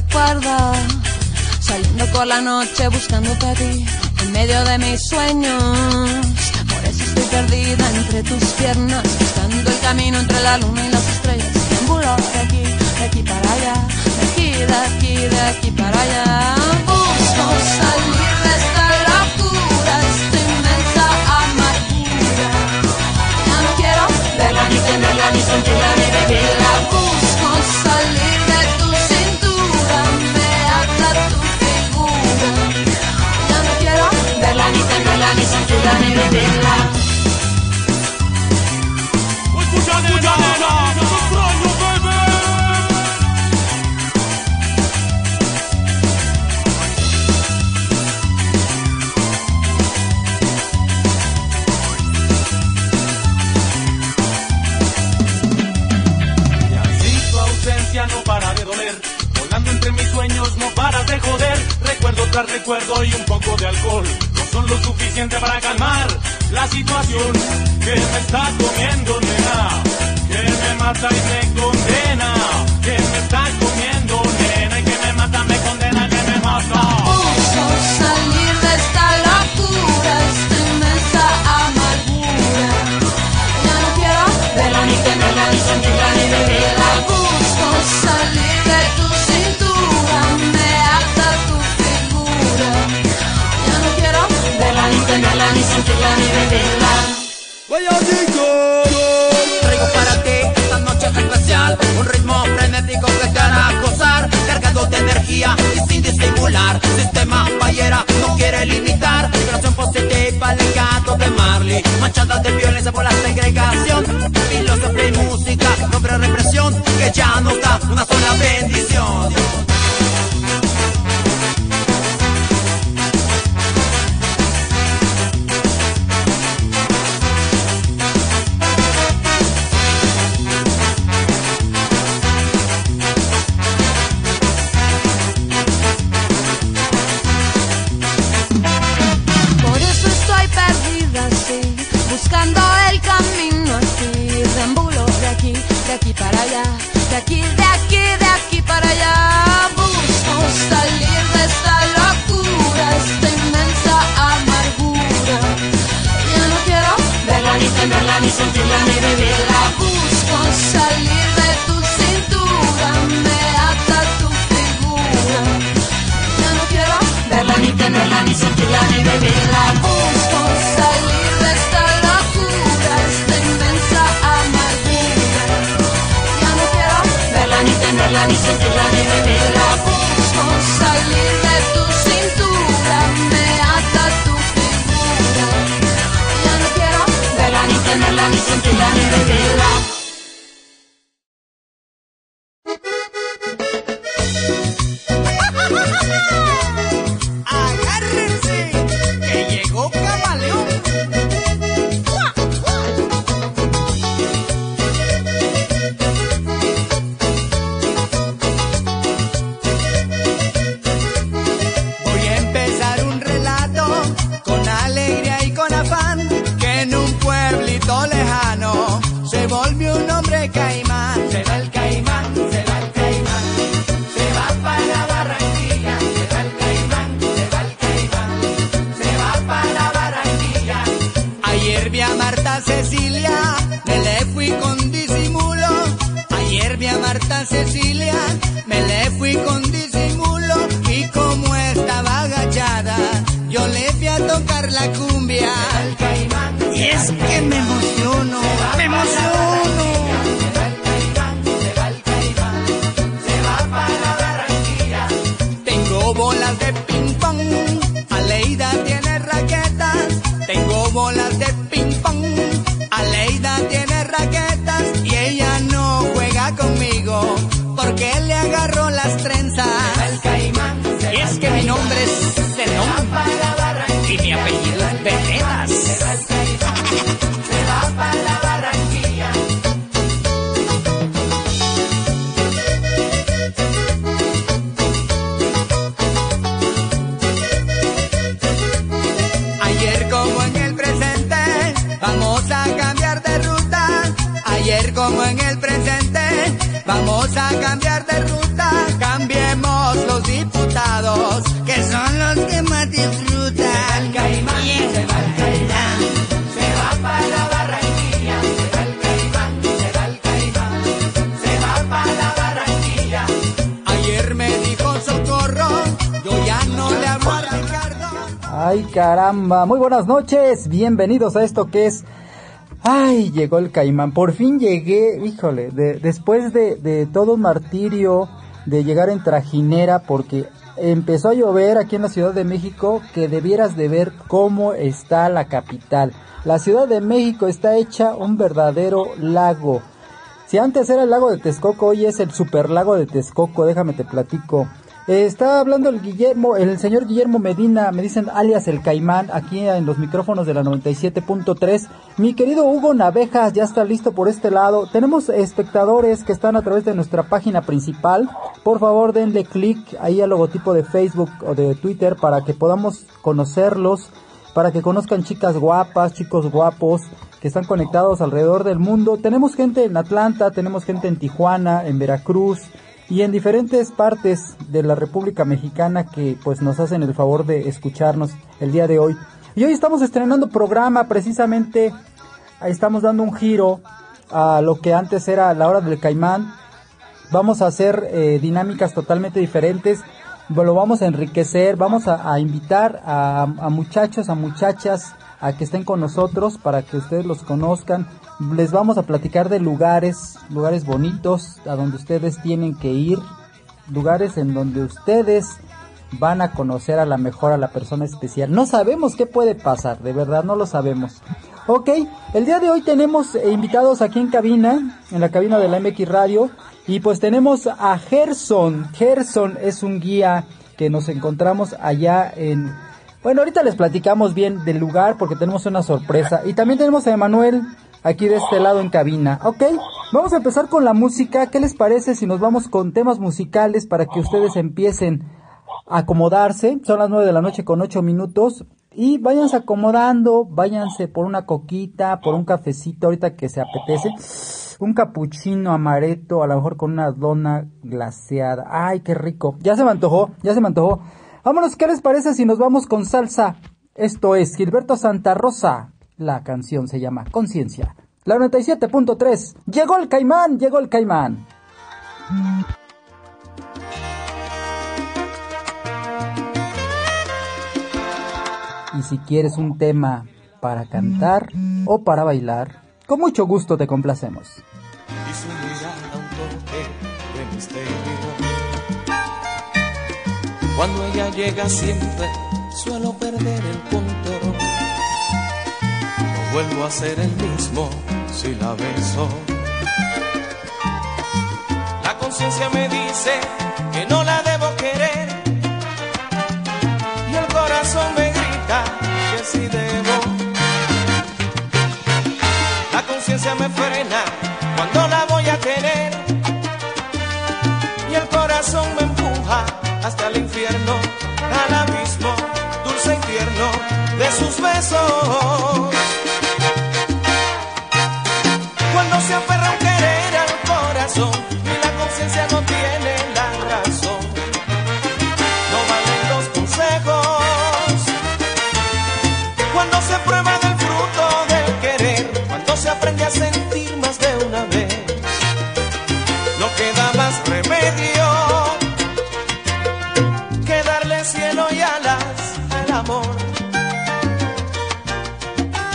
recuerda, saliendo con la noche buscándote a ti, en medio de mis sueños. Por eso estoy perdida entre tus piernas, buscando el camino entre la luna y las estrellas. Triangulo de aquí, de aquí para allá, de aquí, de aquí, de aquí para allá. Busco salir de esta locura, esta inmensa amargura. Ya no quiero verla ni tenerla ni sentirla ni vivirla. Pujanena, pujanena, extraño bebé. Y así tu ausencia no para de doler, volando entre mis sueños no para de joder. Recuerdo tras recuerdo y un poco de alcohol son lo suficiente para calmar la situación que me está comiendo, nena, que me mata y me condena, que me está comiendo, nena, y que me mata, me condena, que me mata. Puso salir de esta y sin disimular. Sistema Ballera no quiere limitar. Vibración positiva, legado de Marley. Manchada de violencia por la segregación. Filosofía y música, nombre represión. Que ya nos da una sola bendición. como en el presente. Vamos a cambiar de ruta, cambiemos los diputados, que son los que más disfrutan. Se va el caimán, se va el caimán, se va para la Barranquilla, se va el caimán, se va el caimán, se va para la Barranquilla. Ayer me dijo socorro, yo ya no le hablo a Ricardo. Ay caramba, muy buenas noches, bienvenidos a esto que es Ay, llegó el caimán. Por fin llegué, híjole, de, después de, de todo martirio de llegar en trajinera porque empezó a llover aquí en la Ciudad de México que debieras de ver cómo está la capital. La Ciudad de México está hecha un verdadero lago. Si antes era el lago de Texcoco, hoy es el super lago de Texcoco, déjame te platico. Está hablando el Guillermo, el señor Guillermo Medina, me dicen alias el Caimán, aquí en los micrófonos de la 97.3. Mi querido Hugo Navejas ya está listo por este lado. Tenemos espectadores que están a través de nuestra página principal. Por favor, denle clic ahí al logotipo de Facebook o de Twitter para que podamos conocerlos, para que conozcan chicas guapas, chicos guapos que están conectados alrededor del mundo. Tenemos gente en Atlanta, tenemos gente en Tijuana, en Veracruz y en diferentes partes de la República Mexicana que pues nos hacen el favor de escucharnos el día de hoy. Y hoy estamos estrenando programa, precisamente estamos dando un giro a lo que antes era la hora del caimán. Vamos a hacer eh, dinámicas totalmente diferentes, lo vamos a enriquecer, vamos a, invitar a muchachos, a muchachas a que estén con nosotros para que ustedes los conozcan, les vamos a platicar de lugares, lugares bonitos a donde ustedes tienen que ir, lugares en donde ustedes van a conocer a la mejor a la persona especial. No sabemos qué puede pasar, de verdad no lo sabemos. Ok, el día de hoy tenemos eh, invitados aquí en cabina, en la cabina de la MX Radio, y pues tenemos a Gerson. Gerson es un guía que nos encontramos allá en... Bueno, ahorita les platicamos bien del lugar porque tenemos una sorpresa. Y también tenemos a Emanuel aquí de este lado en cabina. Ok, vamos a empezar con la música. ¿Qué les parece si nos vamos con temas musicales para que ustedes empiecen a acomodarse? Son las 9 de la noche con 8 minutos. Y váyanse acomodando, váyanse por una coquita, por un cafecito ahorita que se apetece. Un capuchino amaretto, a lo mejor con una dona glaseada. Ay, qué rico. Ya se me antojó, ya se me antojó. Vámonos, ¿qué les parece si nos vamos con salsa? Esto es Gilberto Santa Rosa. La canción se llama Conciencia. La 97.3. Llegó el caimán, llegó el caimán. Y si quieres un tema para cantar o para bailar, con mucho gusto te complacemos. Cuando ella llega siempre suelo perder el control. No vuelvo a ser el mismo si la beso. La conciencia me dice que no la debo querer. Y el corazón me grita que sí debo. La conciencia me frena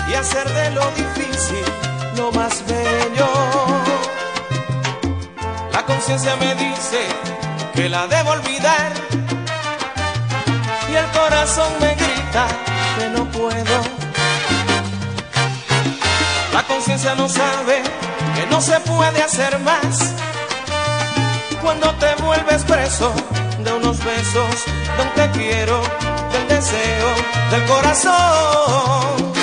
y hacer de lo difícil lo más bello. La conciencia me dice que la debo olvidar y el corazón me grita que no puedo. La conciencia no sabe que no se puede hacer más cuando te vuelves preso de unos besos, de un te quiero, del deseo del corazón.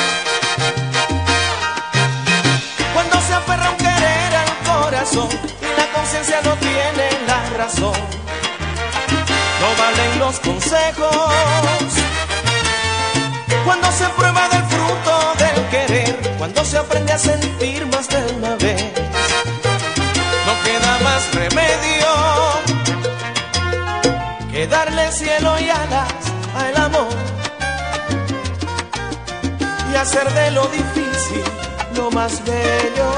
Cuando se aferra un querer al corazón y la conciencia no tiene la razón, no valen los consejos. Cuando se prueba del fruto del querer, cuando se aprende a sentir más de una vez, no queda más remedio que darle cielo y alas hacer de lo difícil lo más bello.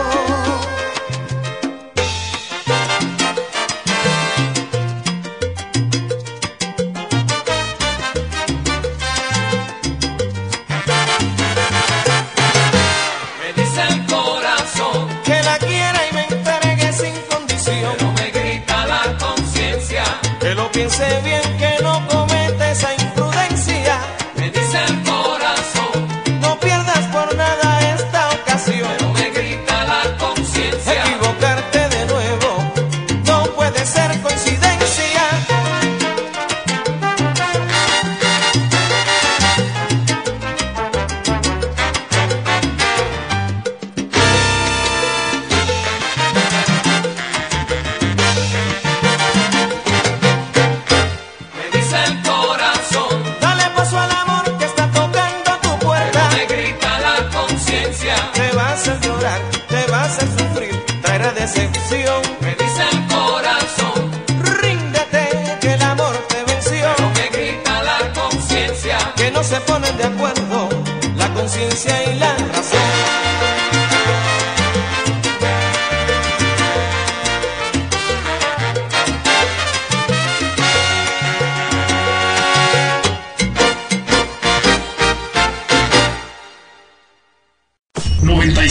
Me dice el corazón, Que la quiera y me entregue sin condición. pero me grita la conciencia. Que lo piense bien,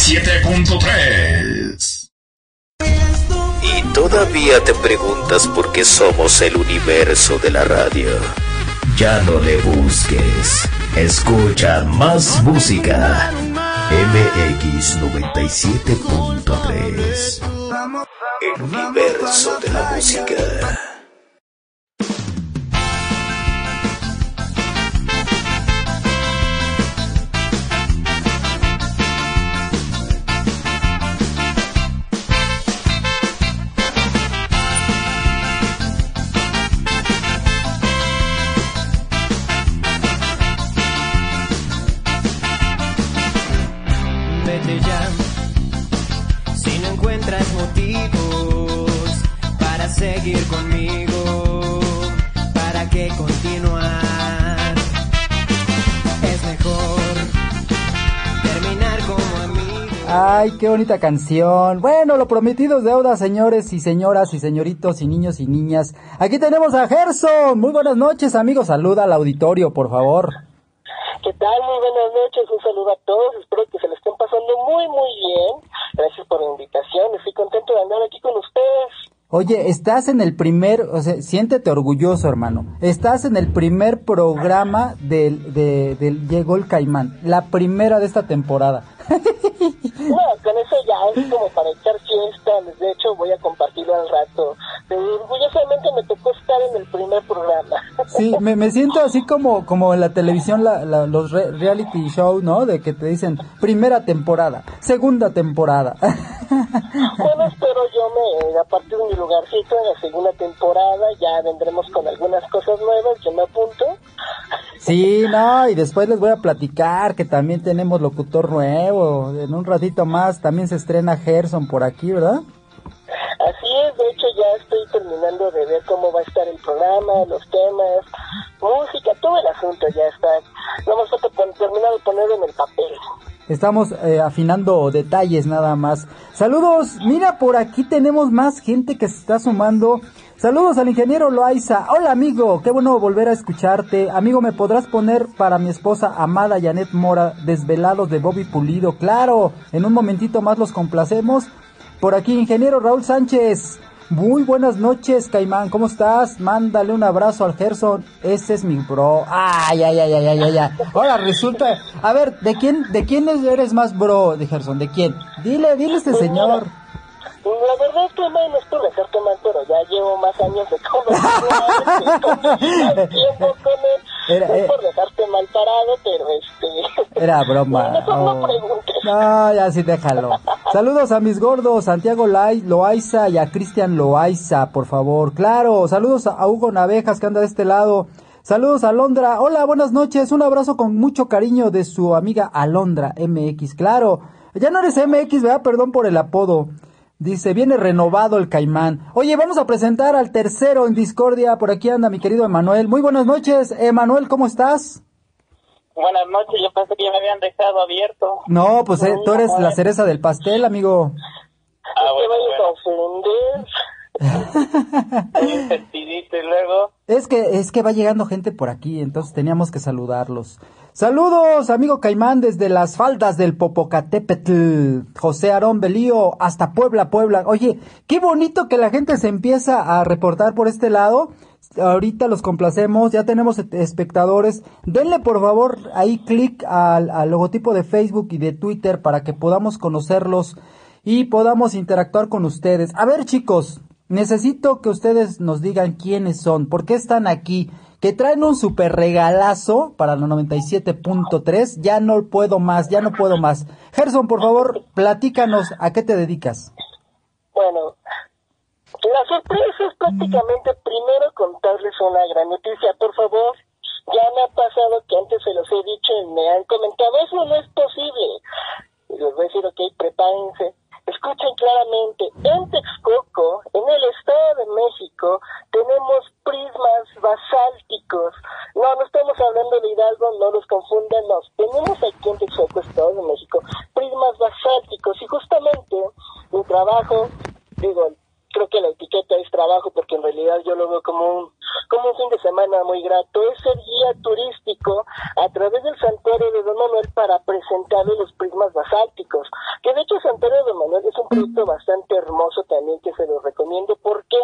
.3 Y todavía te preguntas por qué somos el universo de la radio. Ya no le busques. Escucha más música. MX 97.3 El universo de la música. Seguir conmigo, ¿para qué continuar? Es mejor terminar como amigos. Ay, qué bonita canción. Bueno, lo prometido es deuda, señores y señoras y señoritos y niños y niñas. Aquí tenemos a Gerson. Muy buenas noches, amigos. Saluda al auditorio, por favor. ¿Qué tal? Muy buenas noches, un saludo a todos, espero que se le estén pasando muy muy bien. Gracias por la invitación, estoy contento de andar aquí con ustedes. Oye, estás en el primer, o sea, siéntete orgulloso, hermano. Estás en el primer programa del, de, del Llegó el Caimán, la primera de esta temporada. No, con eso ya es como para echar fiesta, de hecho voy a compartirlo al rato. Orgullosamente me tocó estar en el primer programa. Sí, me, me siento así como, como en la televisión, la, la- los re- reality show, ¿no? De que te dicen primera temporada, segunda temporada. A partir de mi lugarcito en la segunda temporada, ya vendremos con algunas cosas nuevas, yo me apunto. Sí, no, y después les voy a platicar que también tenemos locutor nuevo. En un ratito más también se estrena Gerson por aquí, ¿verdad? Así es, de hecho ya estoy terminando de ver cómo va a estar el programa, los temas, música, todo el asunto ya está. Falta pon- terminar de ponerlo en el papel. Estamos eh, afinando detalles nada más. Saludos, mira, por aquí tenemos más gente que se está sumando. Saludos al ingeniero Loaiza. Hola amigo, qué bueno volver a escucharte. Amigo, ¿me podrás poner para mi esposa amada Janet Mora, Desvelados de Bobby Pulido? Claro, en un momentito más los complacemos. Por aquí, ingeniero Raúl Sánchez. Muy buenas noches, Caimán. ¿Cómo estás? Mándale un abrazo al Gerson. Ese es mi bro. Ay, ay, ay, ay, ay, ay. Ahora resulta. A ver, ¿de quién, de quién eres más bro de Gerson? ¿De quién? Dile, dile a este señor. La verdad es que no es por dejarte mal, pero ya llevo más años de conocerlo, más tiempo con él. Era, no es eh. por dejarte mal parado, pero este... Era broma. Mejor no Oh. preguntes. No, ya sí, déjalo. Saludos a mis gordos, Santiago Loaiza y a Cristian Loaiza, por favor. Claro, saludos a Hugo Navejas que anda de este lado. Saludos a Alondra. Hola, buenas noches. Un abrazo con mucho cariño de su amiga Alondra MX. Claro, ya no eres MX, ¿verdad? Perdón por el apodo. Dice, viene renovado el caimán. Oye, vamos a presentar al tercero en discordia. Por aquí anda mi querido Emanuel. Muy buenas noches. Emanuel, ¿cómo estás? Buenas noches, yo pensé que ya me habían dejado abierto. No, pues eh, tú eres la cereza del pastel, amigo. Ah, bueno, bueno. Hay un vestidito y luego... Es que, es que va llegando gente por aquí, entonces teníamos que saludarlos. Saludos, amigo Caimán, desde las faldas del Popocatépetl, José Aarón Belío, hasta Puebla, Puebla. Oye, qué bonito que la gente se empieza a reportar por este lado. Ahorita los complacemos, ya tenemos espectadores. Denle por favor ahí clic al, al logotipo de Facebook y de Twitter para que podamos conocerlos y podamos interactuar con ustedes. A ver chicos, necesito que ustedes nos digan quiénes son, por qué están aquí, que traen un super regalazo para la 97.3, ya no puedo más, ya no puedo más. Gerson, por favor, platícanos a qué te dedicas. Bueno, la sorpresa es prácticamente primero contarles una gran noticia, por favor. Ya me ha pasado que antes se los he dicho y me han comentado, eso no es posible. Y les voy a decir, ok, prepárense. Escuchen claramente, en Texcoco, en el Estado de México, tenemos prismas basálticos. No, no estamos hablando de Hidalgo, no los confunden, no. Tenemos aquí en Texcoco, Estado de México, prismas basálticos. Y justamente mi trabajo, digo, creo que la etiqueta es trabajo porque en realidad yo lo veo como un, como un fin de semana muy grato. Es el guía turístico a través del santuario de Don Manuel para presentarle los prismas basálticos. Que de hecho el santuario de Don Manuel producto bastante hermoso también que se lo recomiendo. ¿Por qué?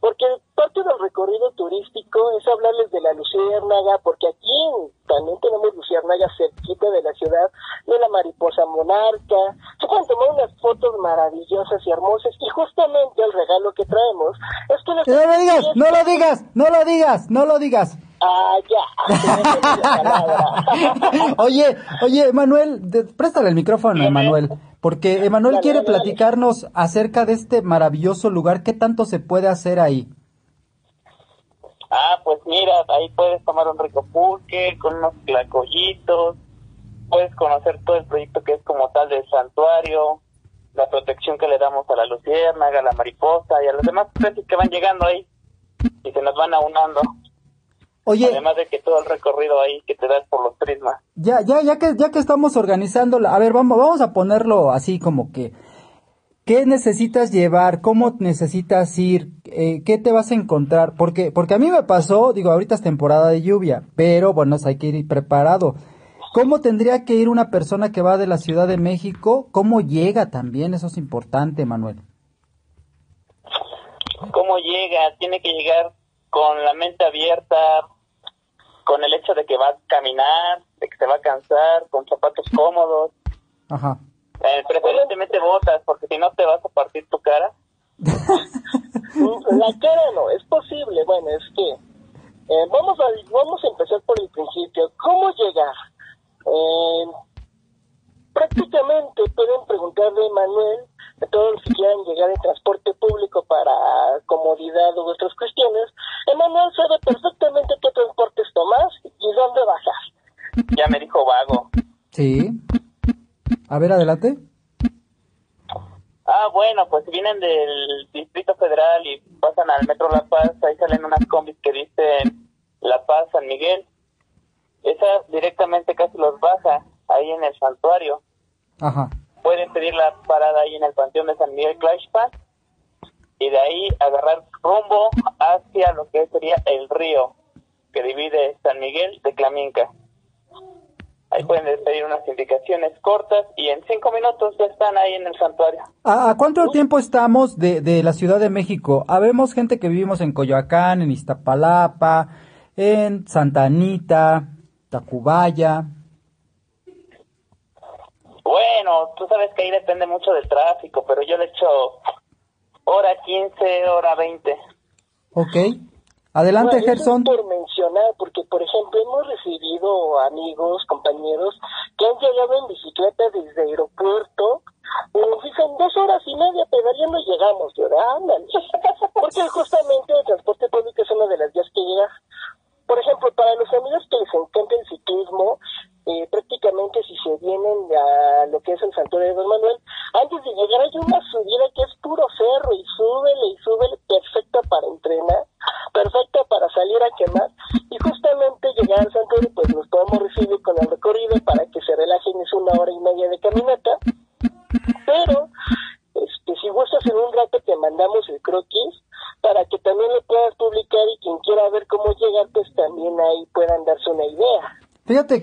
Porque parte del recorrido turístico es hablarles de la luciérnaga, porque aquí también tenemos luciérnaga cerquita de la ciudad, de la mariposa monarca. Se pueden tomar unas fotos maravillosas y hermosas y justamente el regalo que traemos es que... No lo digas, no lo digas, no lo digas, no lo digas. Ah, ya. oye, oye, Emanuel, préstale el micrófono a Emanuel, porque Emanuel quiere platicarnos acerca de este maravilloso lugar. ¿Qué tanto se puede hacer ahí? Ah, pues mira, ahí puedes tomar un rico pulque con unos clacollitos, puedes conocer todo el proyecto que es como tal del santuario, la protección que le damos a la luciérnaga, a la mariposa y a los demás especies que van llegando ahí y se nos van aunando. Oye, además de que todo el recorrido ahí que te das por los prismas. Ya, ya, ya que ya que estamos organizando, a ver, vamos, vamos a ponerlo así como que ¿Qué necesitas llevar? ¿Cómo necesitas ir? Eh, ¿Qué te vas a encontrar? Porque, porque a mí me pasó, digo, ahorita es temporada de lluvia, pero bueno, hay que ir preparado. ¿Cómo tendría que ir una persona que va de la Ciudad de México? ¿Cómo llega también? Eso es importante, Manuel. ¿Cómo llega? Tiene que llegar con la mente abierta, con el hecho de que va a caminar, de que se va a cansar, con zapatos cómodos. Ajá. Eh, preferentemente botas, porque si no te vas a partir tu cara. la cara no, es posible. Bueno, es que eh, vamos, a, vamos a empezar por el principio. ¿Cómo llegar? Eh, prácticamente pueden preguntarle a Manuel a todos los que quieran llegar en transporte público para comodidad o otras cuestiones. Emanuel sabe perfectamente qué transportes tomas y dónde bajar. Ya me dijo vago. Sí. A ver, adelante. Ah, bueno, pues vienen del Distrito Federal y pasan al Metro La Paz, ahí salen unas combis que dicen La Paz, San Miguel. Esa directamente casi los baja ahí en el santuario. Ajá. Pueden pedir la parada ahí en el Panteón de San Miguel Clashpass y de ahí agarrar rumbo hacia lo que sería el río que divide San Miguel de Claminca. Ahí pueden pedir unas indicaciones cortas y en cinco minutos ya están ahí en el santuario. ¿A, cuánto tiempo estamos de, de la Ciudad de México? Habemos gente que vivimos en Coyoacán, en Iztapalapa, en Santa Anita, Tacubaya. Bueno, tú sabes que ahí depende mucho del tráfico, pero yo le echo hora 15, hora 20. Ok. Adelante, Gerson. Por mencionar, porque por ejemplo hemos recibido amigos, compañeros que han llegado en bicicleta desde el aeropuerto. Y nos dicen dos horas y media pedaleando llegamos, ¿verdad? Porque justamente el transporte público es una de las vías que llega. Por ejemplo, para los amigos que les encanta el ciclismo, eh, prácticamente si se vienen a lo que es el santuario de Don Manuel, antes de llegar hay una subida que es puro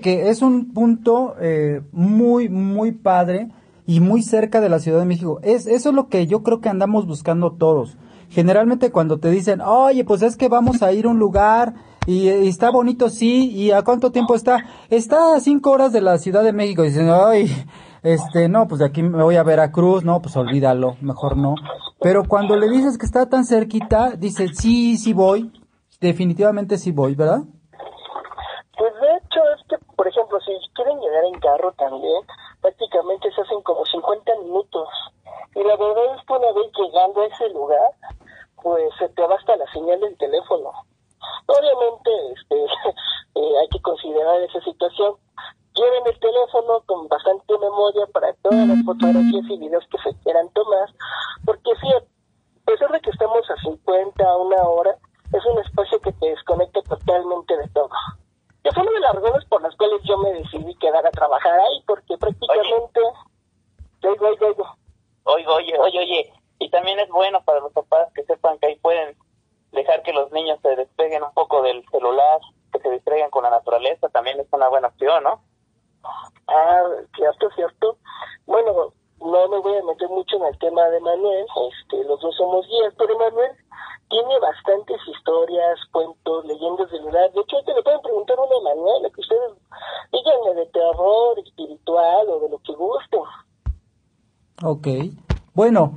que es un punto eh, muy, muy padre y muy cerca de la Ciudad de México. Es, eso es lo que yo creo que andamos buscando todos. Generalmente cuando te dicen, oye, pues es que vamos a ir a un lugar y, está bonito, sí, ¿y a cuánto tiempo está? Está a cinco horas de la Ciudad de México. Y dicen, ay, este, no, pues de aquí me voy a Veracruz, no, pues olvídalo, mejor no. Pero cuando le dices que está tan cerquita, dice, sí, sí voy, definitivamente sí voy, ¿verdad? Pues de hecho es que, por ejemplo, si quieren llegar carro también, prácticamente se hacen como 50 minutos. Y la verdad es que una vez llegando a ese lugar, pues se te va hasta la señal del teléfono. Obviamente este, eh, hay que considerar esa situación. Lleven el teléfono con bastante memoria para todas las fotografías y videos que se quieran tomar, porque sí, a pesar de que estamos a 50, a una hora, es un espacio que te desconecta totalmente de todo. Que fue una de las razones por las cuales yo me decidí quedar a trabajar ahí, porque prácticamente... Oigo, oigo, oigo. Oigo, oye, oye, oye. Y también es bueno para los papás que sepan que ahí pueden dejar que los niños se despeguen un poco del celular, que se distraigan con la naturaleza, también es una buena opción, ¿no? Ah, cierto, cierto. Bueno, no me voy a meter mucho en el tema de Manuel, este, los dos somos guías, pero Manuel tiene bastantes historias, cuentos, leyendas del lugar. De hecho, te le pueden preguntar una a Manuel, que ustedes díganle de terror, espiritual o de lo que gusten. Ok. Bueno,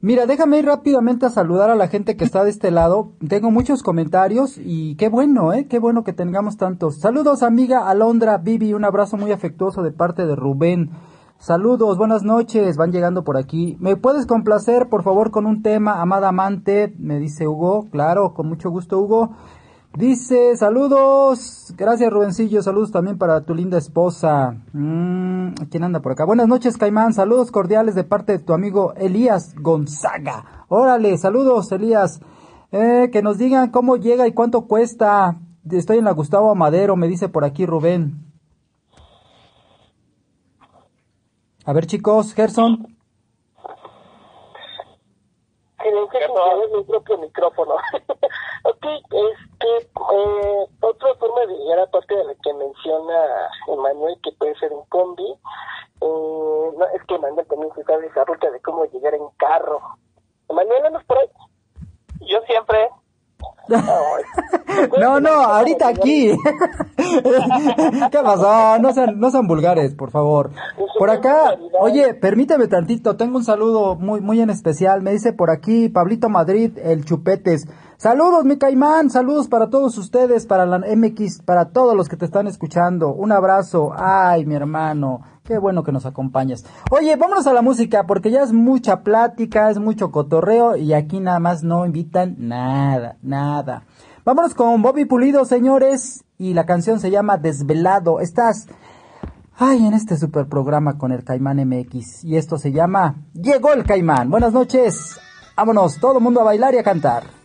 mira, déjame ir rápidamente a saludar a la gente que está de este lado. Tengo muchos comentarios y qué bueno, ¿eh? Qué bueno que tengamos tantos. Saludos, amiga Alondra, Vivi, un abrazo muy afectuoso de parte de Rubén. Saludos, buenas noches, van llegando por aquí. ¿Me puedes complacer, por favor, con un tema, amada amante? Me dice Hugo. Claro, con mucho gusto, Hugo. Dice, saludos. Gracias, Rubencillo. Saludos también para tu linda esposa. Mm, ¿Quién anda por acá? Buenas noches, Caimán. Saludos cordiales de parte de tu amigo Elías Gonzaga. Órale, saludos, Elías. Eh, que nos digan cómo llega y cuánto cuesta. Estoy en la Gustavo Amadero, me dice por aquí Rubén. A ver, chicos, Gerson. Silencio sin mi propio micrófono. ok, este, eh, otra forma de llegar aparte de la que menciona Emanuel, que puede ser un combi, eh, no, es que Emanuel también se sabe esa ruta de cómo llegar en carro. Emanuel, ¿andas por ahí? Yo siempre. No, no, ahorita aquí. ¿Qué pasó? No sean, no sean vulgares, por favor. Por acá, oye, permíteme tantito, tengo un saludo muy, muy en especial. Me dice por aquí Pablito Madrid, el Chupetes. Saludos, mi caimán, saludos para todos ustedes, para la MX, para todos los que te están escuchando. Un abrazo. Ay, mi hermano. Qué bueno que nos acompañas. Oye, vámonos a la música porque ya es mucha plática, es mucho cotorreo y aquí nada más no invitan nada, nada. Vámonos con Bobby Pulido, señores, y la canción se llama Desvelado. Estás, ay, en este super programa con el Caimán MX y esto se llama Llegó el Caimán. Buenas noches. Vámonos, todo el mundo a bailar y a cantar.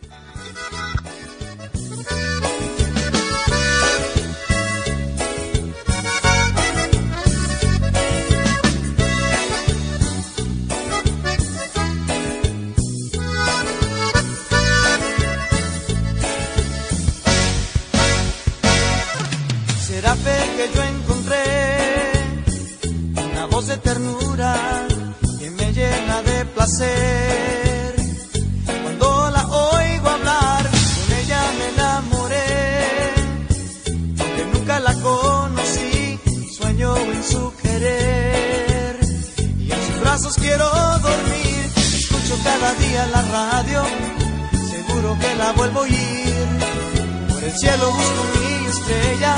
Cuando la oigo hablar, con ella me enamoré. Aunque nunca la conocí, sueño en su querer. Y en sus brazos quiero dormir. Escucho cada día la radio, seguro que la vuelvo a oír. Por el cielo busco mi estrella,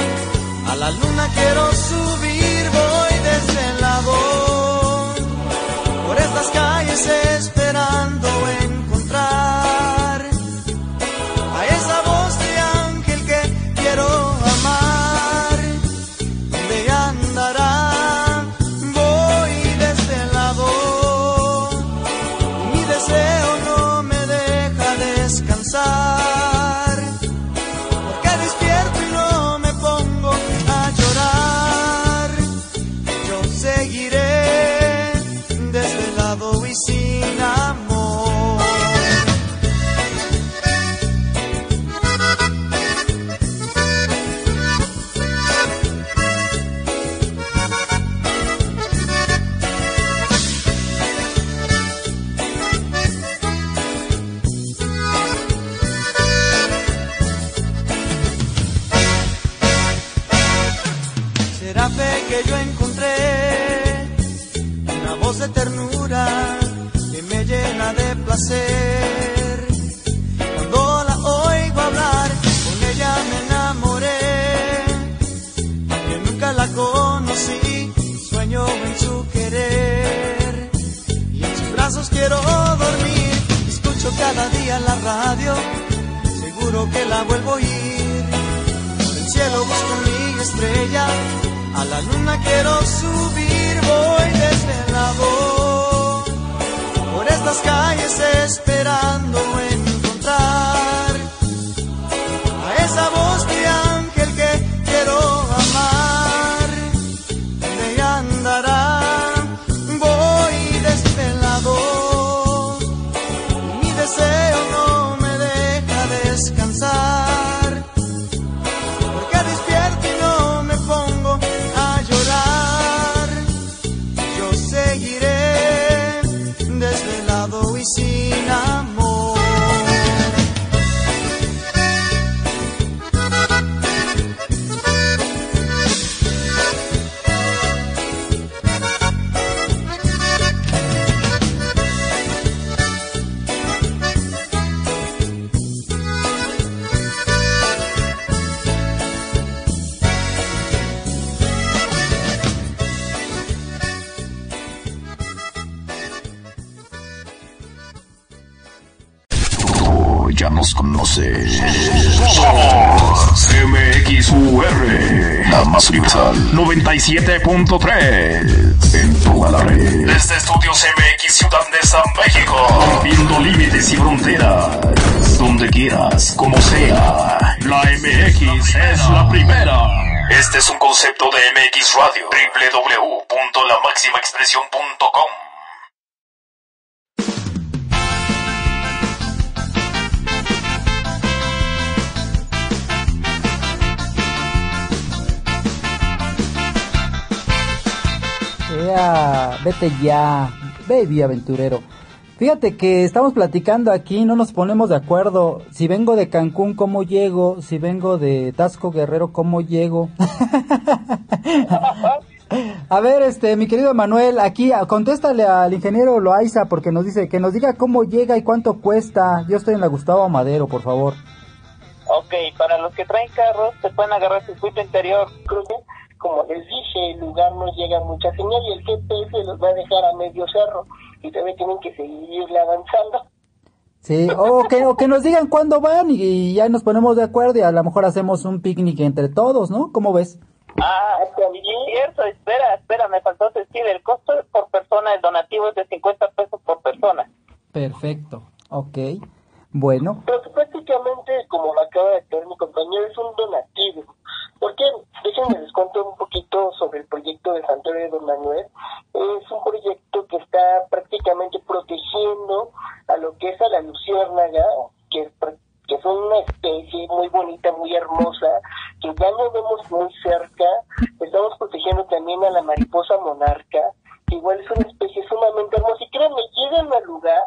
a la luna quiero subir, voy desde la voz, por estas calles esperando encontrar nos conoces. Somos MXUR, la más universal 97.3 en toda la red. Desde Estudios MX Ciudad de San México, rompiendo límites y fronteras. Donde quieras, como sea. La MX es la primera. Este es un concepto de MX Radio. www.lamaximaexpresión.com Vete ya, baby aventurero. Fíjate que estamos platicando aquí, no nos ponemos de acuerdo. Si vengo de Cancún, ¿cómo llego? Si vengo de Tasco Guerrero, ¿cómo llego? A ver, este, mi querido Manuel, aquí contéstale al ingeniero Loaiza porque nos dice que nos diga cómo llega y cuánto cuesta. Yo estoy en la Gustavo Madero, por favor. Ok, para los que traen carros, se pueden agarrar circuito interior. Que, como les dije, el lugar no llega mucha señal y el GPS los va a dejar a medio cerro y todavía tienen que seguirle avanzando. Sí, o que, o que nos digan cuándo van y, y ya nos ponemos de acuerdo y a lo mejor hacemos un picnic entre todos, ¿no? ¿Cómo ves? Ah, también cierto, espera, espera, me faltó decir, el costo por persona del donativo es de 50 pesos por persona. Perfecto, ok. Bueno, Pero prácticamente, como lo acaba de aclarar mi compañero, es un donativo. Porque, déjenme les cuento un poquito sobre el proyecto de Santuario de Don Manuel. Es un proyecto que está prácticamente protegiendo a lo que es a la luciérnaga, que es, que es una especie muy bonita, muy hermosa, que ya no vemos muy cerca. Estamos protegiendo también a la mariposa monarca, que igual es una especie sumamente hermosa. Y créanme, llegan al lugar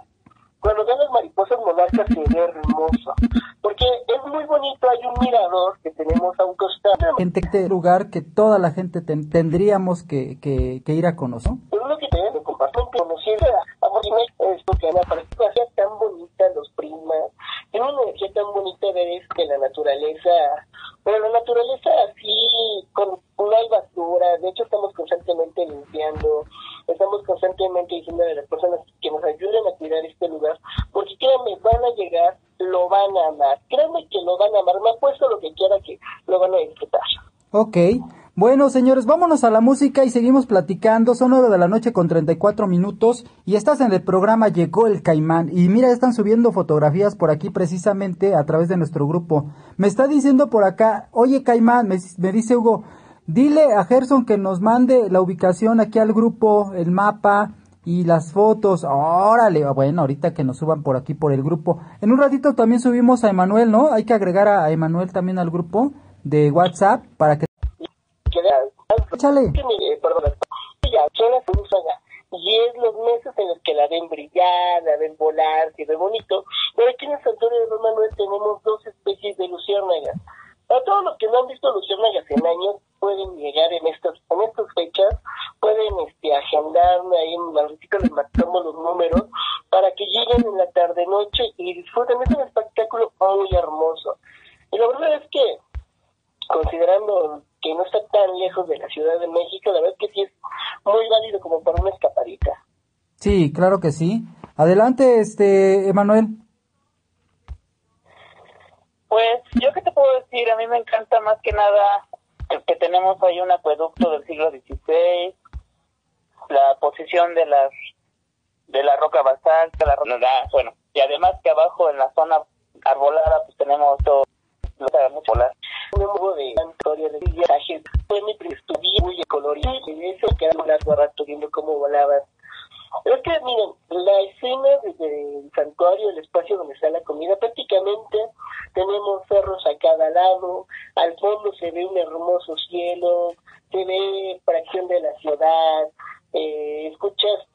cuando ven las mariposas monarcas se ve hermoso. Porque es muy bonito, hay un mirador que tenemos a un costado. este lugar que toda la gente ten- tendríamos que, que, que ir a conocer. Pero lo que tenemos que compartir, conocer a esto que parece una energía tan bonita, los primas, tiene una energía tan bonita ver este, la naturaleza, pero la naturaleza así, con no hay basura, de hecho estamos constantemente limpiando, estamos constantemente diciendo a las personas que nos ayuden a cuidar este lugar, porque créanme, van a llegar, lo van a amar, créanme que lo van a amar, me apuesto lo que quiera que lo van a disfrutar. Ok. Bueno, señores, vámonos a la música y seguimos platicando. Son nueve de la noche con 34 minutos y estás en el programa Llegó el Caimán. Y mira, están subiendo fotografías por aquí precisamente a través de nuestro grupo. Me está diciendo por acá, oye Caimán, me, me dice Hugo, dile a Gerson que nos mande la ubicación aquí al grupo, el mapa y las fotos. Órale, bueno, ahorita que nos suban por aquí por el grupo. En un ratito también subimos a Emanuel, ¿no? Hay que agregar a Emanuel también al grupo de WhatsApp para que... Échale. Eh, perdón, ya, son las últimas, y es los meses en los que la ven brillar, la ven volar, se ve bonito. Pero aquí en el santuario de Don Manuel tenemos dos especies de luciérnagas. Para todos los que no han visto Luciérnagas en años, pueden llegar en estas, en estas fechas, pueden este, agendarme ahí en la ratito les marcamos los números para que lleguen en la tarde noche y disfruten. Es un espectáculo muy hermoso. Y la verdad es que, considerando que no está tan lejos de la Ciudad de México, la verdad es que sí es muy válido como para una escapadita. Sí, claro que sí. Adelante, este, Emanuel. Pues yo qué te puedo decir, a mí me encanta más que nada que tenemos ahí un acueducto del siglo XVI, la posición de las de la roca basáltica, la roca, bueno, y además que abajo en la zona arbolada pues tenemos todo mucho volar. Modo de historia de viajes fue mi estudio muy colorido y eso quedamos largo rato viendo cómo volaban. Es que, miren, la escena desde el santuario, el espacio donde está la comida, prácticamente tenemos cerros a cada lado, al fondo se ve un hermoso cielo, se ve fracción de la ciudad, eh, escuchas,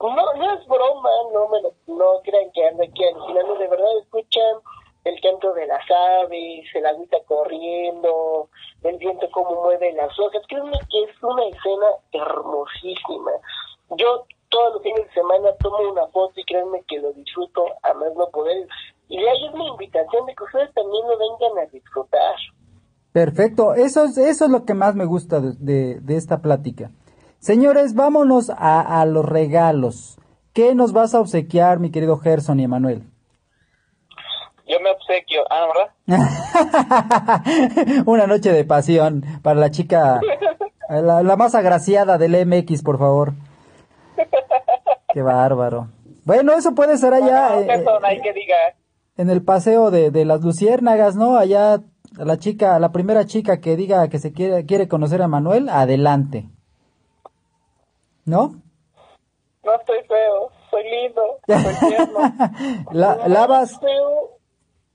no, no es broma, no me lo, no crean que ando aquí alucinando, de verdad escuchan el canto de las aves, el agüita corriendo, el viento como mueve las hojas, créanme que es una escena hermosísima. Yo todos los fines de semana tomo una foto y créanme que lo disfruto a más no poder. Y ahí es mi invitación de que ustedes también lo vengan a disfrutar. Perfecto, eso es, eso es lo que más me gusta de, de, de esta plática. Señores, vámonos a, a, los regalos. ¿Qué nos vas a obsequiar, mi querido Gerson y Emanuel? Obsequio, ah, ¿verdad? Una noche de pasión para la chica, la, la más agraciada del MX, por favor. Qué bárbaro. Bueno, eso puede ser allá. Bueno, persona, eh, que diga. En el paseo de, de, las luciérnagas, ¿no? Allá la chica, la primera chica que diga que se quiere, quiere conocer a Manuel, adelante. ¿No? No estoy feo, soy lindo, soy tierno. la, lavas.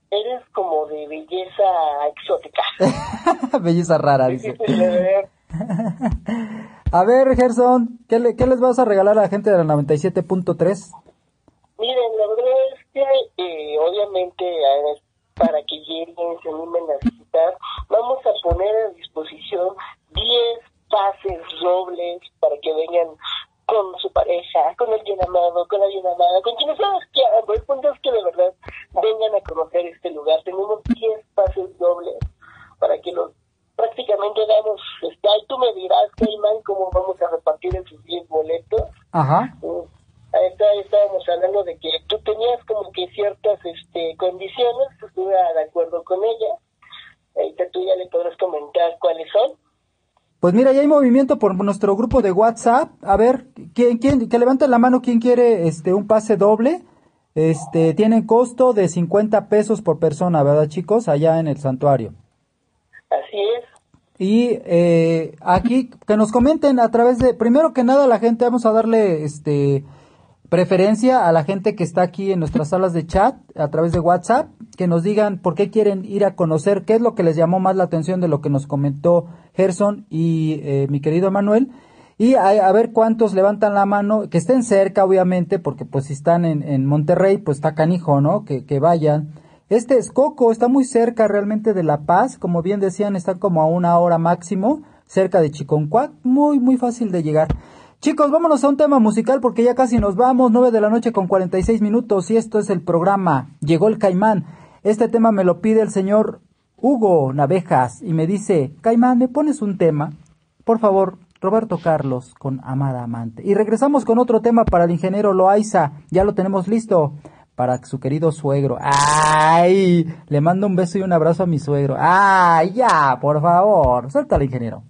Eres como de belleza exótica. belleza rara, dice. A ver, Gerson, ¿qué, le, ¿qué, les vas a regalar a la gente de la 97.3? Miren, la verdad es que eh, obviamente para que lleguen, se animen a visitar, vamos a poner a disposición 10 pases dobles para que vengan con su pareja, con alguien amado, con alguien amada, con quienes sabes que El punto es que de verdad vengan a conocer este lugar. Tenemos 10 pases dobles para que los prácticamente damos, este, ahí tú me dirás, Cayman, cómo vamos a repartir esos 10 boletos. Ajá. Uh, estábamos hablando de que tú tenías como que ciertas este, condiciones, estuve de acuerdo con ella. Ahorita tú ya le podrás comentar cuáles son. Pues mira, ya hay movimiento por nuestro grupo de WhatsApp. A ver, ¿quién, quién, que levante la mano quién quiere este un pase doble. Este, tiene costo de 50 pesos por persona, ¿verdad, chicos? Allá en el santuario. Así es. Y eh, aquí que nos comenten a través de, primero que nada, la gente, vamos a darle este preferencia a la gente que está aquí en nuestras salas de chat a través de WhatsApp, que nos digan por qué quieren ir a conocer, qué es lo que les llamó más la atención de lo que nos comentó Gerson y eh, mi querido Manuel. Y a, a, ver cuántos levantan la mano, que estén cerca, obviamente, porque pues si están en, en Monterrey, pues está canijo, ¿no? Que, que vayan. Este es Coco, está muy cerca realmente de La Paz, como bien decían, está como a una hora máximo, cerca de Chiconcuac, muy, muy fácil de llegar. Chicos, vámonos a un tema musical porque ya casi nos vamos, nueve de la noche con 46 minutos y esto es el programa Llegó el Caimán. Este tema me lo pide el señor Hugo Navejas y me dice, Caimán, ¿me pones un tema? Por favor, Roberto Carlos con Amada Amante. Y regresamos con otro tema para el ingeniero Loaiza, ya lo tenemos listo para su querido suegro. ¡Ay! Le mando un beso y un abrazo a mi suegro. ¡Ay, ya! Por favor. Suéltale, ingeniero.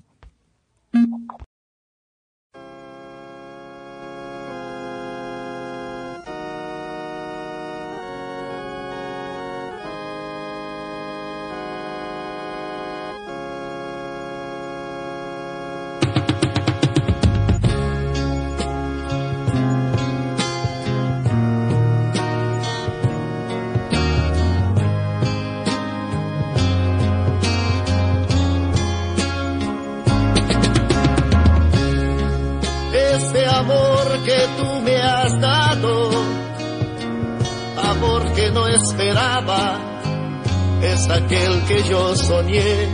Es aquel que yo soñé.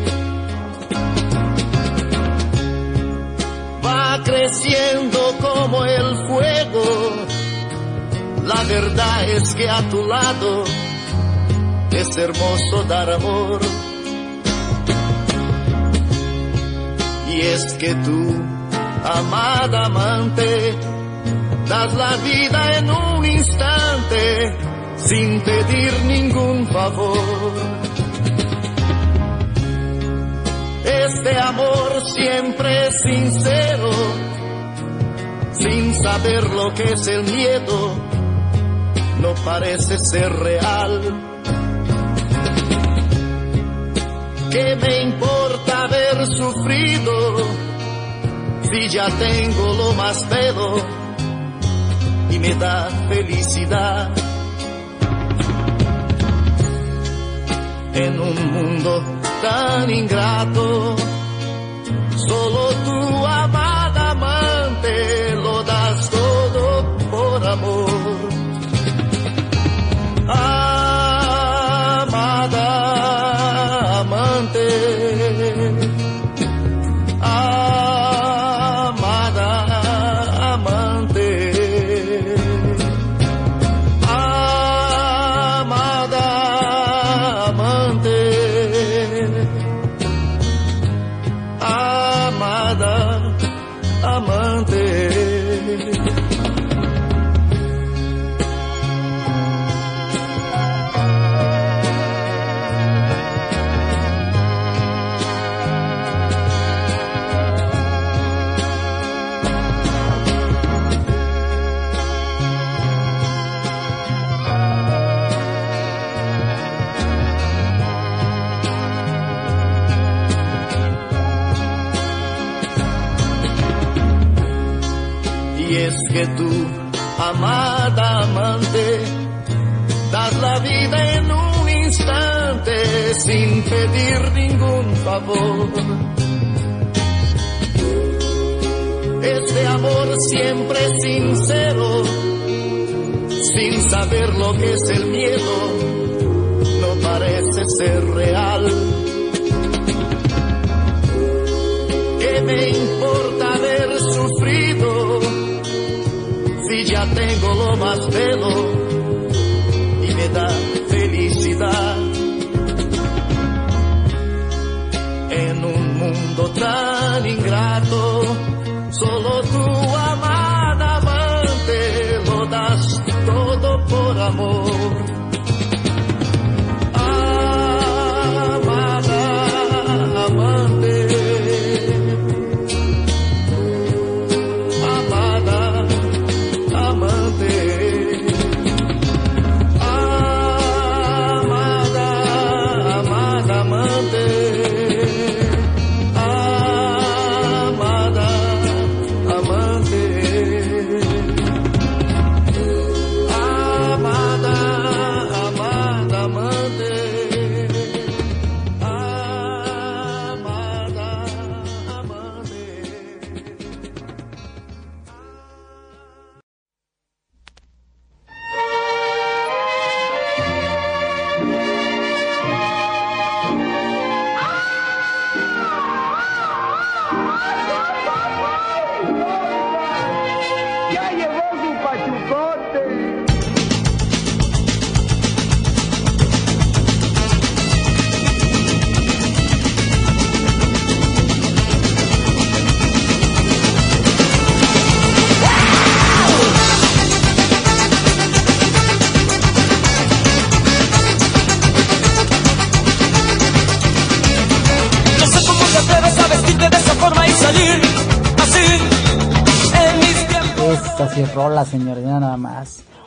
Va creciendo como el fuego, la verdad es que a tu lado es hermoso dar amor. Y es que tú, amada amante, das la vida en un instante sin pedir ningún favor. Este amor siempre es sincero, sin saber lo que es el miedo, no parece ser real. ¿Qué me importa haber sufrido si ya tengo lo más bello y me da felicidad? En un mundo tan ingrato, solo tu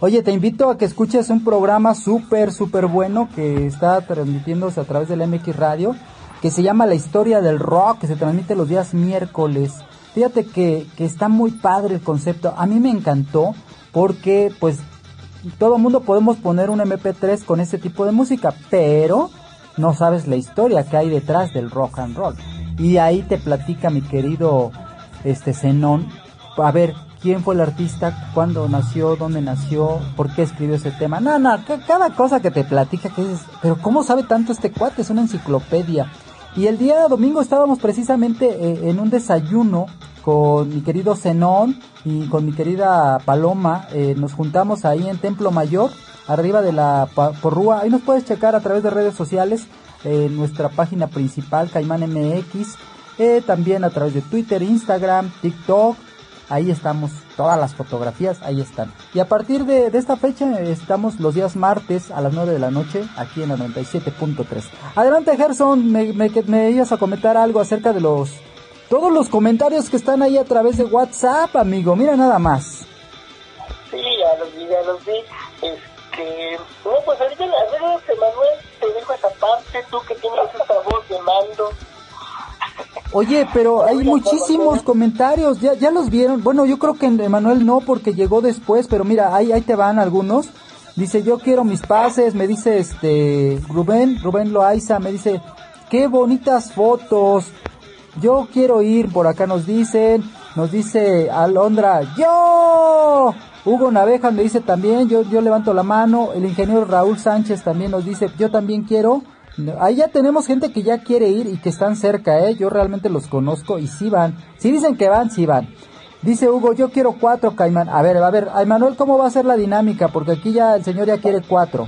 Oye, te invito a que escuches un programa súper, súper bueno que está transmitiéndose a través del MX Radio, que se llama La Historia del Rock, que se transmite los días miércoles. Fíjate que, que está muy padre el concepto. A mí me encantó porque, pues, todo mundo podemos poner un MP3 con ese tipo de música, pero no sabes la historia que hay detrás del rock and roll. Y ahí te platica mi querido este Zenón, a ver, quién fue el artista, cuándo nació, dónde nació, por qué escribió ese tema. No, no, ca- cada cosa que te platica que dices, pero ¿cómo sabe tanto este cuate? Es una enciclopedia. Y el día domingo estábamos precisamente eh, en un desayuno con mi querido Zenón y con mi querida Paloma. eh, nos juntamos ahí en Templo Mayor, arriba de la porrúa. Ahí nos puedes checar a través de redes sociales, eh, nuestra página principal, Caimán MX. eh, también a través de Twitter, Instagram, TikTok. Ahí estamos, todas las fotografías, ahí están. Y a partir de, esta fecha eh, estamos los días martes a las 9 de la noche aquí en la 97.3. Adelante Gerson, me, me, me ibas a comentar algo acerca de los... Todos los comentarios que están ahí a través de WhatsApp, amigo, mira nada más. Sí, ya los vi, ya los vi. Este, no, pues ahorita las redes, Emanuel, te dejo esa parte, tú que tienes esa voz de mando. Oye, pero hay muchísimos comentarios, ya, ya los vieron. Bueno, yo creo que Emanuel no, porque llegó después, pero mira, ahí, ahí te van algunos. Dice, yo quiero mis pases, me dice este Rubén, Rubén Loaiza, me dice, qué bonitas fotos, yo quiero ir, por acá nos dicen, nos dice Alondra, yo, Hugo Navejas me dice también, yo, yo levanto la mano, el ingeniero Raúl Sánchez también nos dice, yo también quiero, ahí ya tenemos gente que ya quiere ir y que están cerca, eh, yo realmente los conozco y sí van, si dicen que van, sí van. Dice Hugo, yo quiero cuatro, Caimán. A ver, a ver, a Emanuel, ¿cómo va a ser la dinámica? Porque aquí ya el señor ya quiere cuatro.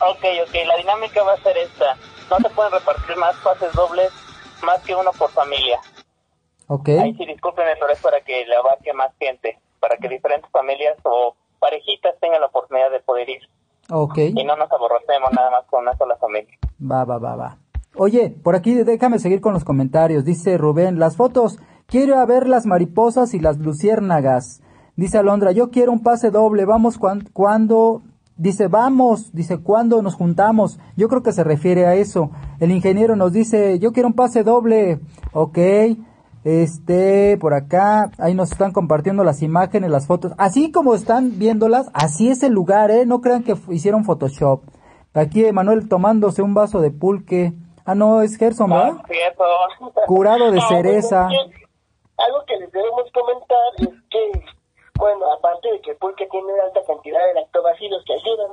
Ok, ok, la dinámica va a ser esta. No se pueden repartir más pases dobles, más que uno por familia. ¿Ok? Ahí sí, discúlpenme, pero es para que le abarque más gente, para que diferentes familias o parejitas tengan la oportunidad de poder ir Ok. y no nos aborrocemos nada más con una sola familia. Va, va, va, va. Oye, por aquí déjame seguir con los comentarios. Dice Rubén, las fotos, quiero a ver las mariposas y las luciérnagas. Dice Alondra, yo quiero un pase doble, vamos cuan- cuando... Dice, vamos, dice, ¿cuándo nos juntamos? Yo creo que se refiere a eso. El ingeniero nos dice, yo quiero un pase doble. Ok, este, por acá, ahí nos están compartiendo las imágenes, las fotos. Así como están viéndolas, así es el lugar, ¿eh? No crean que hicieron Photoshop. Aquí Emanuel tomándose un vaso de pulque. Ah, no, es Gerson, ¿verdad? Curado de Ah, cereza. algo que les debemos comentar es que, bueno, aparte de que el pulque tiene una alta cantidad de lactobacilos que ayudan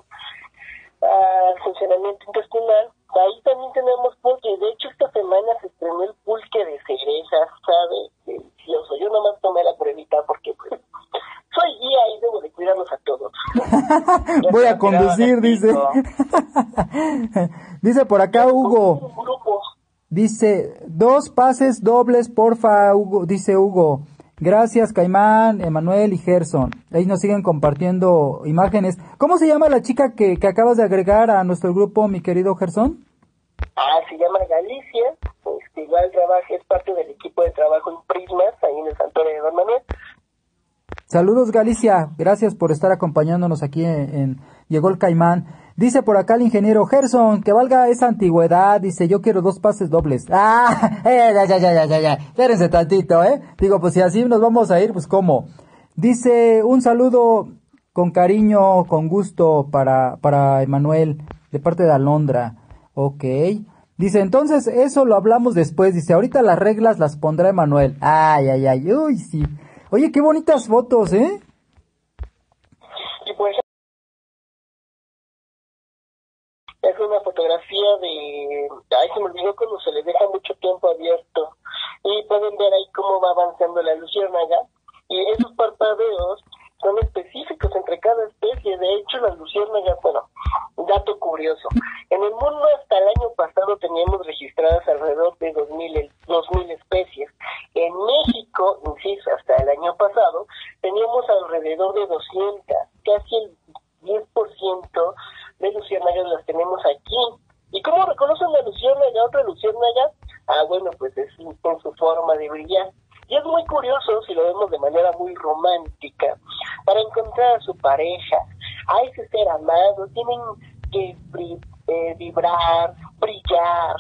al funcionamiento intestinal, ahí también tenemos pulque. De hecho, esta semana se estrenó el pulque de cereza, ¿sabe? Delicioso. Yo nomás tomé la pruebita porque, pues, soy guía y debo de cuidarlos a todos. Voy a conducir, dice. dice por acá Hugo. Dice, dos pases dobles, porfa, Hugo, dice Hugo. Gracias, Caimán, Emanuel y Gerson. Ahí nos siguen compartiendo imágenes. ¿Cómo se llama la chica que, que acabas de agregar a nuestro grupo, mi querido Gerson? Ah, se llama Galicia, este, igual trabaja, es parte del equipo de trabajo en Prismas, ahí en el santuario de Don Manuel. Saludos Galicia, gracias por estar acompañándonos aquí en, en Llegó el Caimán. Dice por acá el ingeniero Gerson, que valga esa antigüedad, dice yo quiero dos pases dobles. Ah, eh, ya, ya, ya, ya, ya, ya, espérense tantito, eh. Digo, pues si así nos vamos a ir, pues cómo. Dice un saludo con cariño, con gusto para, para Emanuel, de parte de Alondra. Ok. Dice, entonces eso lo hablamos después. Dice, ahorita las reglas las pondrá Emanuel. Ay, ay, ay, uy, sí. Oye, qué bonitas fotos, ¿eh? Y pues es una fotografía de... Ay, se me olvidó cuando se le deja mucho tiempo abierto. Y pueden ver ahí cómo va avanzando la luciérnaga. Y esos parpadeos son específicos entre cada especie. De hecho, las luciérnagas, bueno, dato curioso. En el mundo hasta el año pasado teníamos registradas alrededor de 2.000, 2000 especies. En México, insisto, hasta el año pasado, teníamos alrededor de 200, casi el 10% de luciérnagas las tenemos aquí. ¿Y cómo reconocen la luciérnaga, otra luciérnaga? Ah, bueno, pues es en su forma de brillar. Y es muy curioso, si lo vemos de manera muy romántica, para encontrar a su pareja, a ese ser amado, tienen que eh, vibrar, brillar,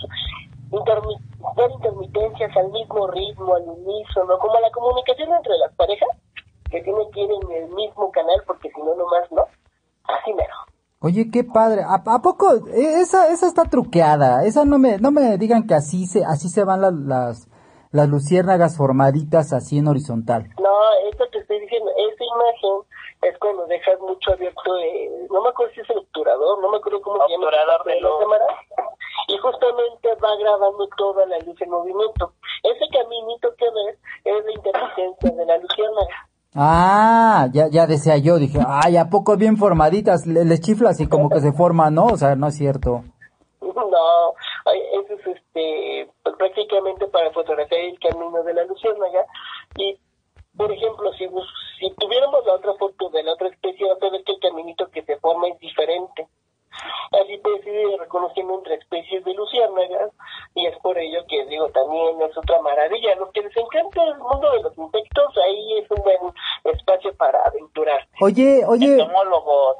intermi- intermitencias al mismo ritmo, al unísono, como la comunicación entre las parejas, que tiene que ir en el mismo canal, porque si no, nomás no. Así mero. Oye, qué padre. ¿A, a poco? E- Esa, esa está truqueada. Esa no me, no me digan que así se, así se van las, las, las luciérnagas formaditas así en horizontal. No, esto que estoy diciendo, esa imagen es cuando dejas mucho abierto, eh, no me acuerdo si es el obturador, no me acuerdo cómo se llama. Obturador de la cámara, y justamente va grabando toda la luz en movimiento. Ese caminito que ves es la intermitencia de la luciérnaga. Ah, ya, ya decía yo, dije, ay, ¿a poco bien formaditas? Le- Les chiflas y como que se forman, ¿no? O sea, no es cierto. No, eso es este, pues, prácticamente para fotografiar el camino de la luciérnaga. Y, por ejemplo, si, si tuviéramos la otra foto de la otra especie, vas a ver que el caminito que se forma es diferente. Así puedes ir reconociendo entre especies de luciérnagas y es por ello que digo también es otra maravilla. Los que les encanta el mundo de los insectos, ahí es un buen espacio para aventurar. Oye, oye, Entomólogos.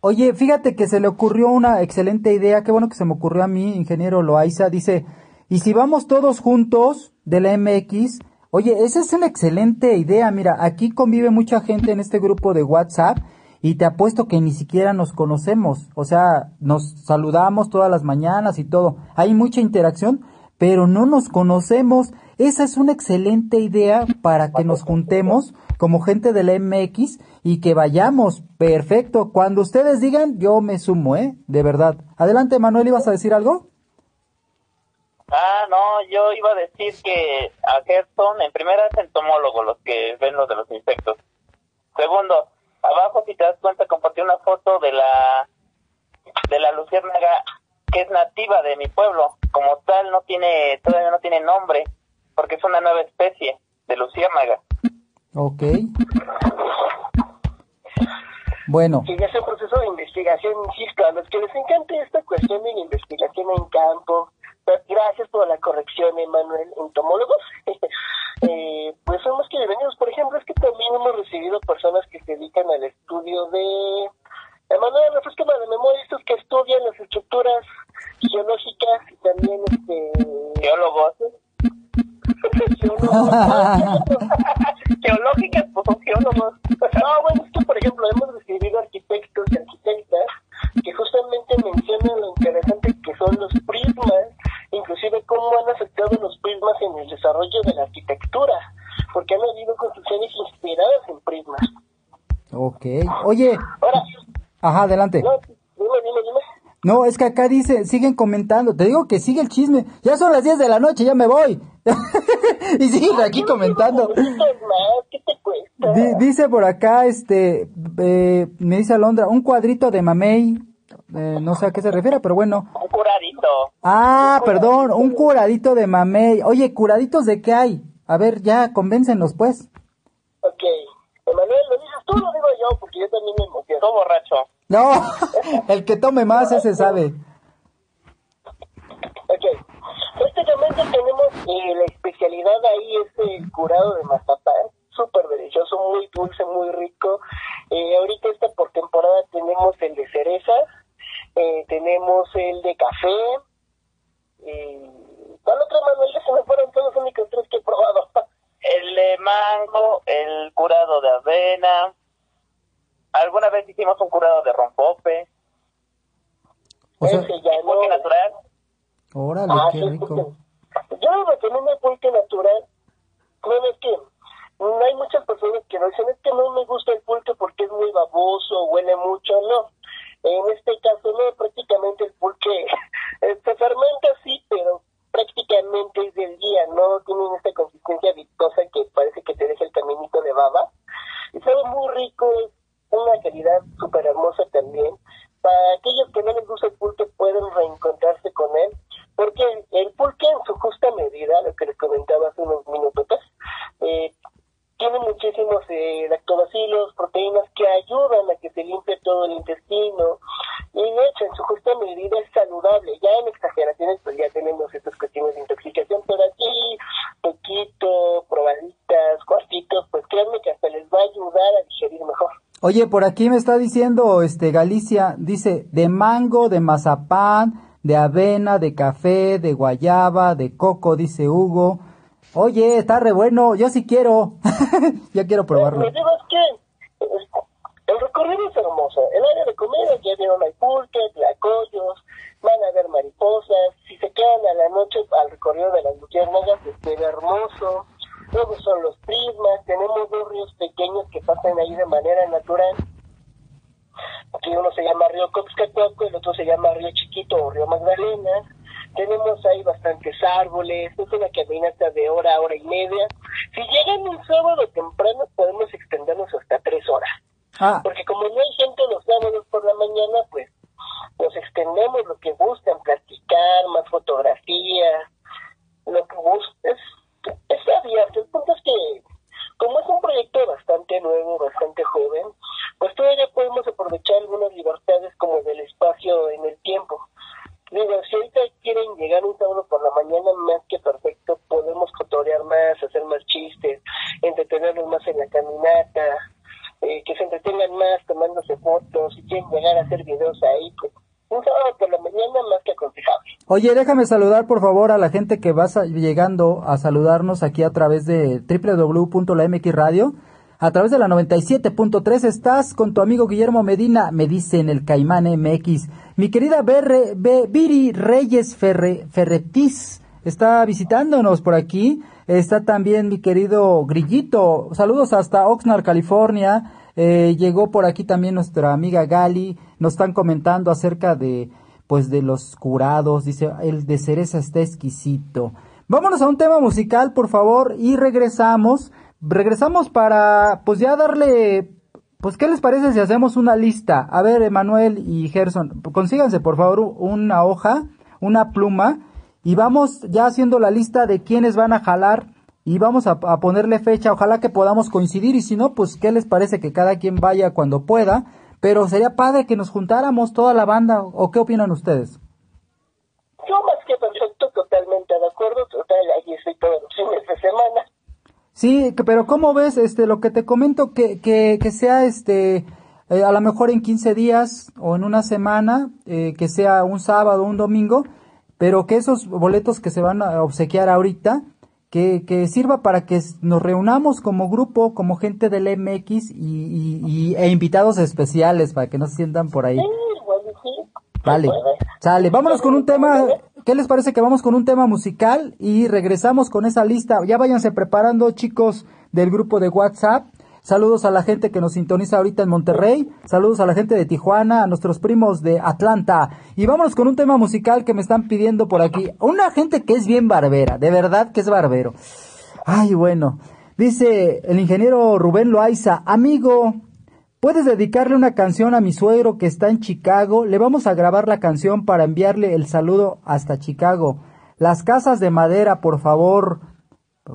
oye, fíjate que se le ocurrió una excelente idea, qué bueno que se me ocurrió a mí, ingeniero Loaiza, dice, y si vamos todos juntos de la MX, oye, esa es una excelente idea, mira, aquí convive mucha gente en este grupo de WhatsApp y te apuesto que ni siquiera nos conocemos, o sea, nos saludamos todas las mañanas y todo, hay mucha interacción, pero no nos conocemos. Esa es una excelente idea para que nos juntemos como gente de la MX y que vayamos. Perfecto. Cuando ustedes digan, yo me sumo, ¿eh? De verdad. Adelante, Manuel, ¿ibas a decir algo? Ah, no, yo iba a decir que a Gerson, en primera es entomólogo, los que ven los de los insectos. Segundo, abajo si te das cuenta compartí una foto de la de la luciérnaga que es nativa de mi pueblo. Como tal no tiene, todavía no tiene nombre, porque es una nueva especie de luciérnaga. Ok. Bueno, que ya sea un proceso de investigación, insisto, a los que les encante esta cuestión de la investigación en campo, pues, gracias por la corrección, Emanuel, entomólogos, eh, pues son los que bienvenidos. Por ejemplo, es que también hemos recibido personas que se dedican al estudio de... Emanuel, refrescame la memoria, estos que estudian las estructuras geológicas y también este... Geólogos. Geológicas, pues son geólogos. No, bueno, es que por ejemplo hemos recibido arquitectos y arquitectas que justamente mencionan lo interesante que son los prismas, inclusive cómo han afectado los prismas en el desarrollo de la arquitectura, porque han habido construcciones inspiradas en prismas. ok. Oye, Ahora, ajá, adelante. no, dime, dime, dime. No, es que acá dice, siguen comentando. Te digo que sigue el chisme. Ya son las 10 de la noche, ya me voy. y siguen aquí comentando. ¿qué te cuesta? Di- dice por acá, este, eh, me dice Alondra, un cuadrito de mamey. Eh, no sé a qué se refiere, pero bueno. Un curadito. Ah, perdón, un curadito de mamey. Oye, ¿curaditos de qué hay? A ver, ya, convéncenos, pues. Ok, Emanuel, lo dices tú, lo digo yo, porque yo también me emociono. Borracho. No, el que tome más, ese sabe. Ok. Prácticamente tenemos eh, la especialidad ahí es el curado de mazapán, súper delicioso, muy dulce, muy rico. Eh, ahorita esta por temporada tenemos el de cerezas, eh, tenemos el de café. Eh, ¿Cuál otro Manuel? Ya se me fueron todos los únicos tres que he probado. El de mango, el curado de avena. Alguna vez hicimos un curado de rompope. O sea, Ese ya no. Pulque natural. órale, Ah, qué sí, rico. Yo recomiendo el pulque natural. Bueno, es que no hay muchas personas que lo dicen, es que no me gusta el pulque porque es muy baboso, huele mucho, no. En este caso no, prácticamente el pulque se fermenta sí, pero prácticamente es del día, no tienen esta consistencia viscosa que parece que te deja el caminito de baba. Y sabe muy rico, es una calidad súper hermosa también. Para aquellos que no les gusta el pulque pueden reencontrarse con él, porque el pulque en su justa medida, lo que les comentaba hace unos minutos, eh, tiene muchísimos eh, lactobacilos, proteínas que ayudan a que se limpie todo el intestino y de hecho en su justa medida es saludable. Ya en exageraciones pues ya tenemos estas cuestiones de intoxicación, pero aquí poquito, probaditas, cuartitos, pues créanme que hasta les va a ayudar a digerir mejor. Oye, por aquí me está diciendo, este, Galicia, dice, de mango, de mazapán, de avena, de café, de guayaba, de coco, dice Hugo. Oye, está re bueno, yo sí quiero. ya quiero probarlo. Es que eh, el recorrido es hermoso. El área de comida ya vieron hay pulque, tlacoyos, van a ver mariposas. Si se quedan a la noche al recorrido de las luciérnagas, les queda Formoso, luego son los Prismas, tenemos dos ríos pequeños que pasan ahí de manera natural, que uno se llama Río Coxcatuaco, el otro se llama Río Chiquito o Río Magdalena, tenemos ahí bastantes árboles, es una caminata de hora, hora y media. Si llegan un sábado temprano podemos extendernos hasta tres horas. Ah, Porque como no hay gente los sábados por la mañana, pues nos extendemos lo que gustan, platicar, más fotografía, lo que gustes. Está abierto. El punto es que, como es un proyecto bastante nuevo, bastante joven, pues todavía podemos aprovechar algunas libertades como del espacio en el tiempo. Digo, si ahorita quieren llegar un sábado por la mañana, más que perfecto, podemos cotorear más, hacer más chistes, entretenernos más en la caminata, eh, que se entretengan más tomándose fotos, si quieren llegar a hacer videos ahí, pues un sábado por la mañana más que aconsejable. Oye, déjame saludar por favor a la gente que va llegando a saludarnos aquí a través de www.lamxradio. A través de la 97.3 estás con tu amigo Guillermo Medina, me dice en el Caimán MX. Mi querida Berre, Be- Viri Reyes Ferre, Ferretis está visitándonos por aquí. Está también mi querido Grillito. Saludos hasta Oxnard, California. Eh, llegó por aquí también nuestra amiga Gali. Nos están comentando acerca de, pues, de los curados. Dice, el de cereza está exquisito. Vámonos a un tema musical, por favor, y regresamos. Regresamos para, pues, ya darle, pues, ¿qué les parece si hacemos una lista? A ver, Emanuel y Gerson, consíganse, por favor, una hoja, una pluma, y vamos ya haciendo la lista de quiénes van a jalar y vamos a, ponerle fecha, ojalá que podamos coincidir y si no, pues qué les parece que cada quien vaya cuando pueda, pero sería padre que nos juntáramos toda la banda o qué opinan ustedes. Yo más que perfecto, totalmente de acuerdo, total, ahí estoy todos los fines de semana. Sí, que- pero ¿cómo ves este lo que te comento que que, que sea este eh, a lo mejor en 15 días o en una semana, eh, que sea un sábado, un domingo, pero que esos boletos que se van a obsequiar ahorita, que, que sirva para que nos reunamos como grupo, como gente del MX y, y- y- e invitados especiales para que no se sientan por ahí. Sí, sí. Vale, sale. Vámonos con un tema. ¿Qué les parece que vamos con un tema musical y regresamos con esa lista? Ya váyanse preparando, chicos del grupo de WhatsApp. Saludos a la gente que nos sintoniza ahorita en Monterrey. Saludos a la gente de Tijuana, a nuestros primos de Atlanta. Y vámonos con un tema musical que me están pidiendo por aquí. Una gente que es bien barbera, de verdad que es barbero. Ay, bueno. Dice el ingeniero Rubén Loaiza, amigo, ¿Puedes dedicarle una canción a mi suegro que está en Chicago? Le vamos a grabar la canción para enviarle el saludo hasta Chicago. Las casas de madera, por favor.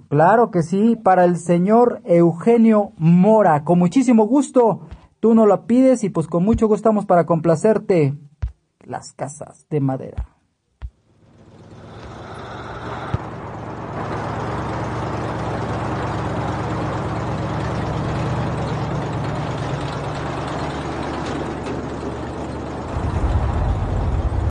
Claro que sí, para el señor Eugenio Mora. Con muchísimo gusto. Tú no lo pides y pues con mucho gusto estamos para complacerte. Las casas de madera.